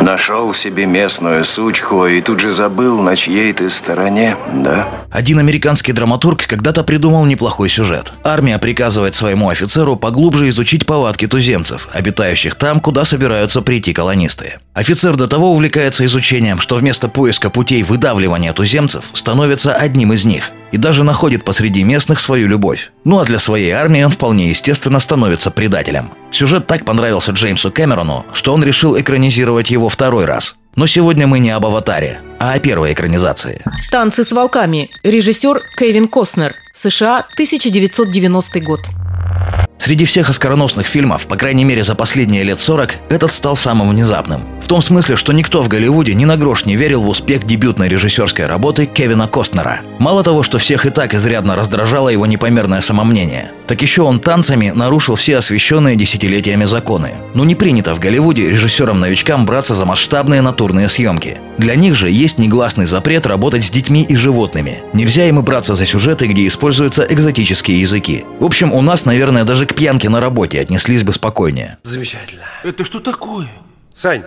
Нашел себе местную сучку и тут же забыл, на чьей ты стороне, да? Один американский драматург когда-то придумал неплохой сюжет. Армия приказывает своему офицеру поглубже изучить повадки туземцев, обитающих там, куда собираются прийти колонисты. Офицер до того увлекается изучением, что вместо поиска путей выдавливания туземцев становится одним из них и даже находит посреди местных свою любовь. Ну а для своей армии он вполне естественно становится предателем. Сюжет так понравился Джеймсу Кэмерону, что он решил экранизировать его второй раз. Но сегодня мы не об «Аватаре», а о первой экранизации. «Танцы с волками». Режиссер Кевин Костнер. США, 1990 год. Среди всех оскароносных фильмов, по крайней мере за последние лет 40, этот стал самым внезапным. В том смысле, что никто в Голливуде ни на грош не верил в успех дебютной режиссерской работы Кевина Костнера. Мало того, что всех и так изрядно раздражало его непомерное самомнение, так еще он танцами нарушил все освещенные десятилетиями законы. Но не принято в Голливуде режиссерам-новичкам браться за масштабные натурные съемки. Для них же есть негласный запрет работать с детьми и животными. Нельзя им и браться за сюжеты, где используются экзотические языки. В общем, у нас, наверное, даже к пьянке на работе отнеслись бы спокойнее. Замечательно. Это что такое? Сань,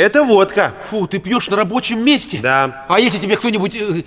это водка. Фу, ты пьешь на рабочем месте? Да. А если тебе кто-нибудь э,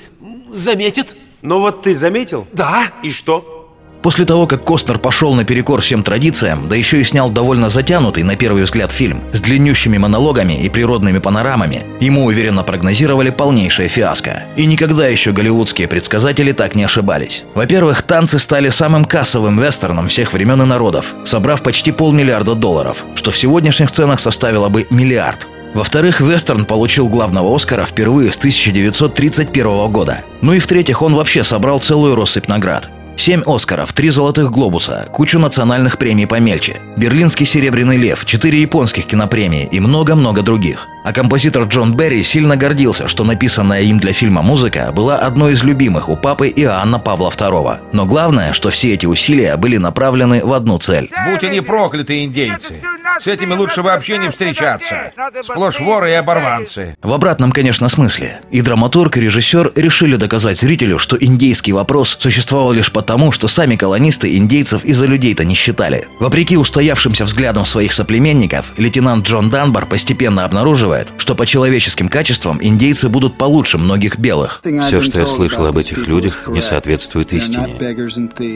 заметит? Но вот ты заметил? Да. И что? После того, как Костнер пошел наперекор всем традициям, да еще и снял довольно затянутый, на первый взгляд, фильм с длиннющими монологами и природными панорамами, ему уверенно прогнозировали полнейшее фиаско. И никогда еще голливудские предсказатели так не ошибались. Во-первых, танцы стали самым кассовым вестерном всех времен и народов, собрав почти полмиллиарда долларов, что в сегодняшних ценах составило бы миллиард. Во-вторых, вестерн получил главного Оскара впервые с 1931 года. Ну и в-третьих, он вообще собрал целую россыпь наград. Семь Оскаров, три золотых глобуса, кучу национальных премий помельче, Берлинский серебряный лев, четыре японских кинопремии и много-много других. А композитор Джон Берри сильно гордился, что написанная им для фильма музыка была одной из любимых у папы Иоанна Павла II. Но главное, что все эти усилия были направлены в одну цель. Будь они прокляты, индейцы! С этими лучше вообще не встречаться. Сплошь воры и оборванцы. В обратном, конечно, смысле. И драматург, и режиссер решили доказать зрителю, что индейский вопрос существовал лишь потому, что сами колонисты индейцев из-за людей-то не считали. Вопреки устоявшимся взглядам своих соплеменников, лейтенант Джон Данбар постепенно обнаруживает, что по человеческим качествам индейцы будут получше многих белых. Все, что я слышал об этих людях, не соответствует истине.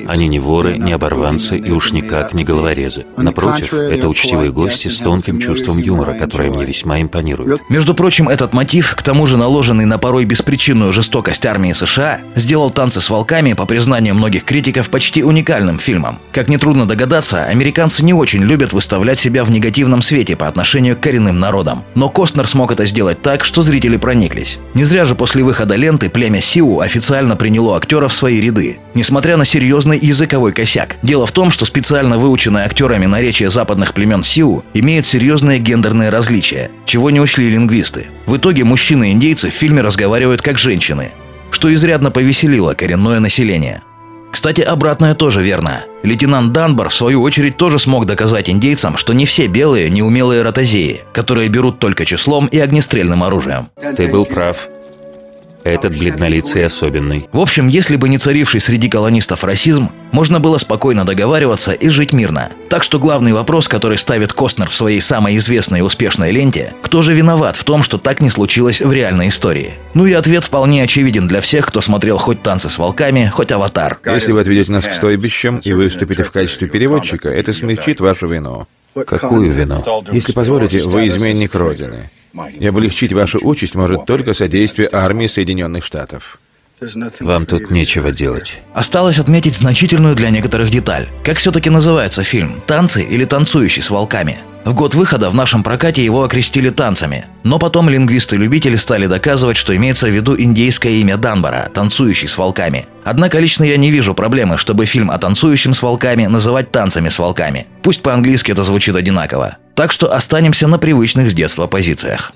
Они не воры, не оборванцы и уж никак не головорезы. Напротив, это учтивые гости с тонким чувством юмора, которое мне весьма импонирует. Между прочим, этот мотив, к тому же наложенный на порой беспричинную жестокость армии США, сделал «Танцы с волками», по признанию многих критиков, почти уникальным фильмом. Как нетрудно догадаться, американцы не очень любят выставлять себя в негативном свете по отношению к коренным народам. Но Костнер смог это сделать так, что зрители прониклись. Не зря же после выхода ленты племя Сиу официально приняло актеров в свои ряды. Несмотря на серьезный языковой косяк. Дело в том, что специально выученное актерами наречие западных племен Сиу имеет серьезные гендерные различия, чего не учли лингвисты. В итоге мужчины-индейцы в фильме разговаривают как женщины, что изрядно повеселило коренное население. Кстати, обратное тоже верно. Лейтенант Данбар, в свою очередь, тоже смог доказать индейцам, что не все белые – неумелые ротозеи, которые берут только числом и огнестрельным оружием. Ты был прав. Этот бледнолицый особенный. В общем, если бы не царивший среди колонистов расизм, можно было спокойно договариваться и жить мирно. Так что главный вопрос, который ставит Костнер в своей самой известной и успешной ленте, кто же виноват в том, что так не случилось в реальной истории? Ну и ответ вполне очевиден для всех, кто смотрел хоть «Танцы с волками», хоть «Аватар». Если вы отведете нас к стойбищам и выступите в качестве переводчика, это смягчит вашу вину. Какую вину? Если позволите, вы изменник Родины. И облегчить вашу участь может только содействие армии Соединенных Штатов. Вам тут нечего делать. Осталось отметить значительную для некоторых деталь. Как все-таки называется фильм? «Танцы» или «Танцующий с волками»? В год выхода в нашем прокате его окрестили танцами. Но потом лингвисты-любители стали доказывать, что имеется в виду индейское имя Данбара, танцующий с волками. Однако лично я не вижу проблемы, чтобы фильм о танцующем с волками называть танцами с волками. Пусть по-английски это звучит одинаково. Так что останемся на привычных с детства позициях.